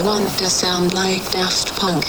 I want to sound like Daft Punk.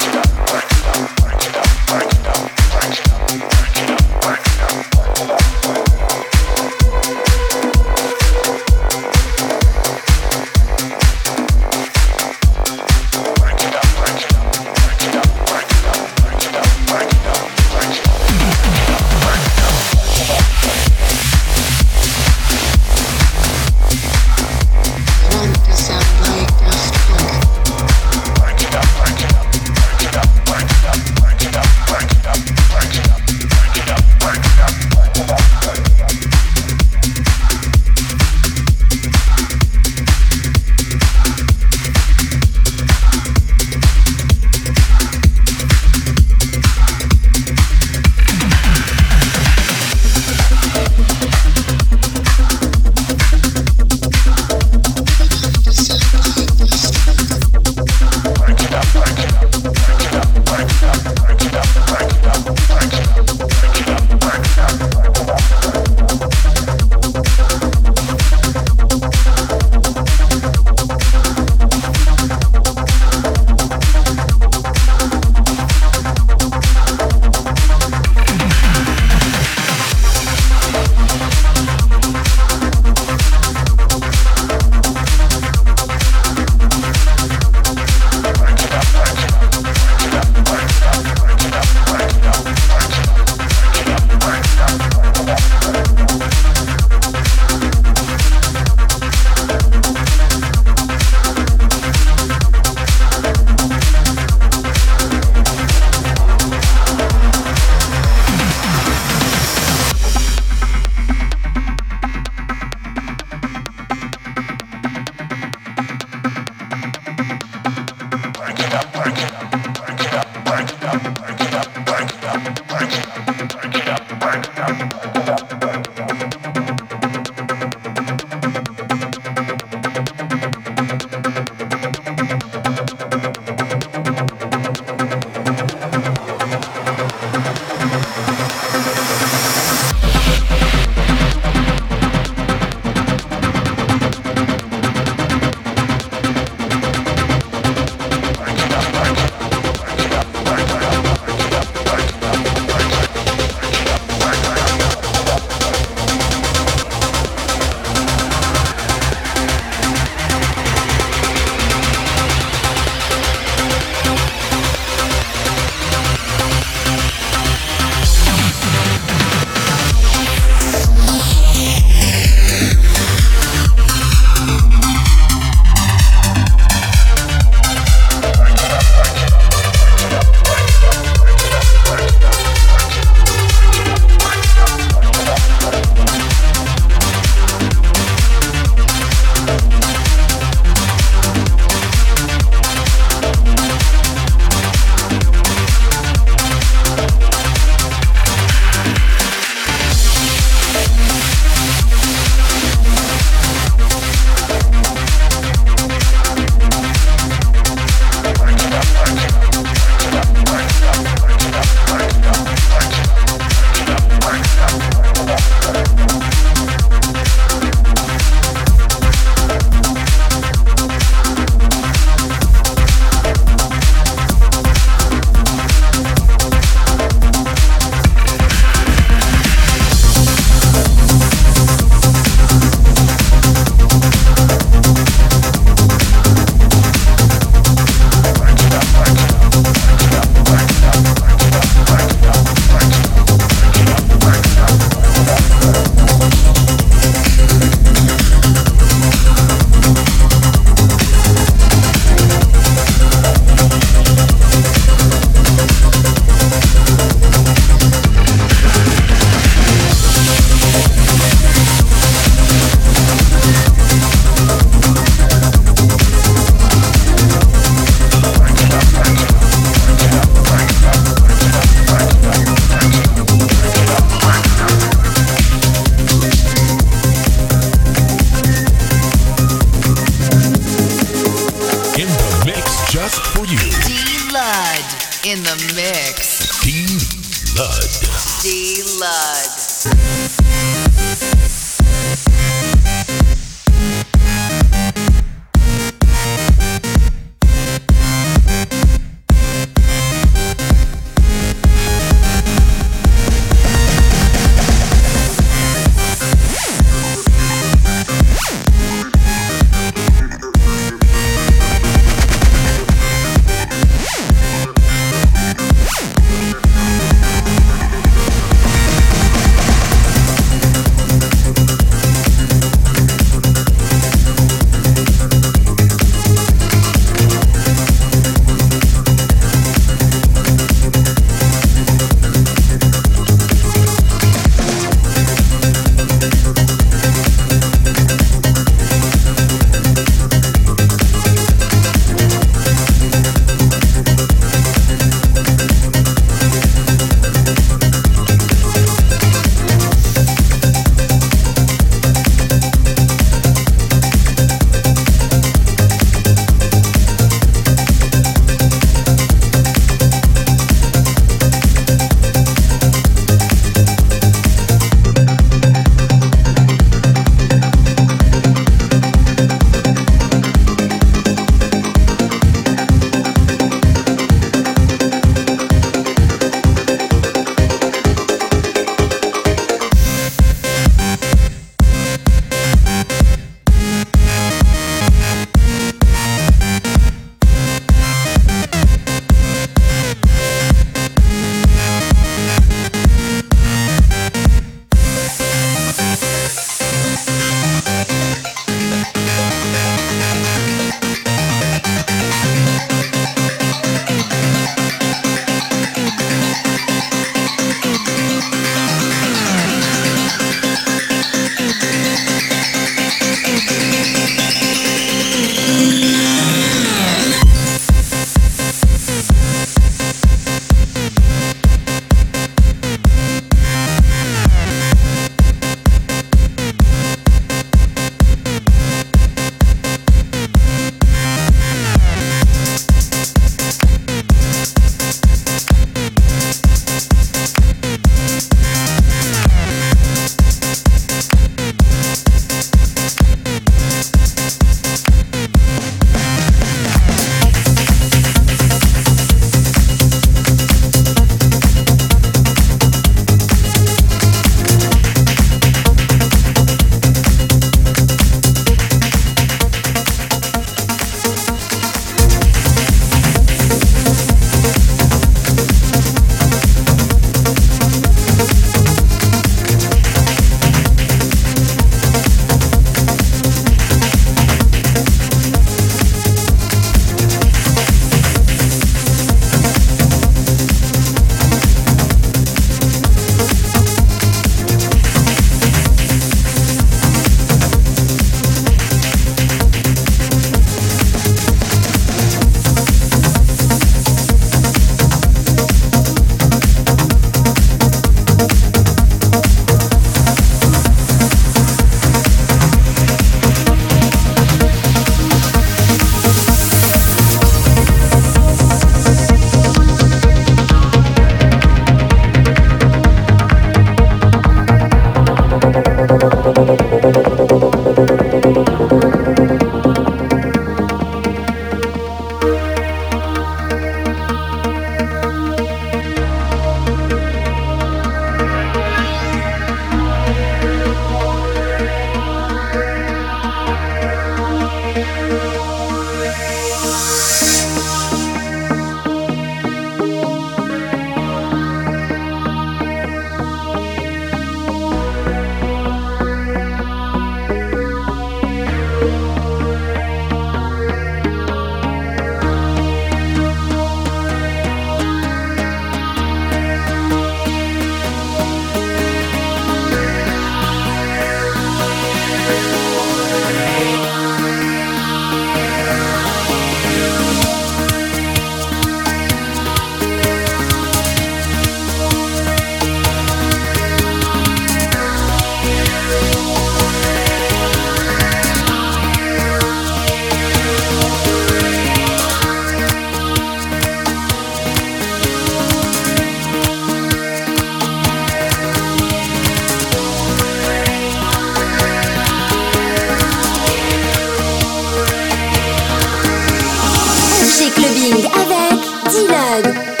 Clubbing avec D-Lud.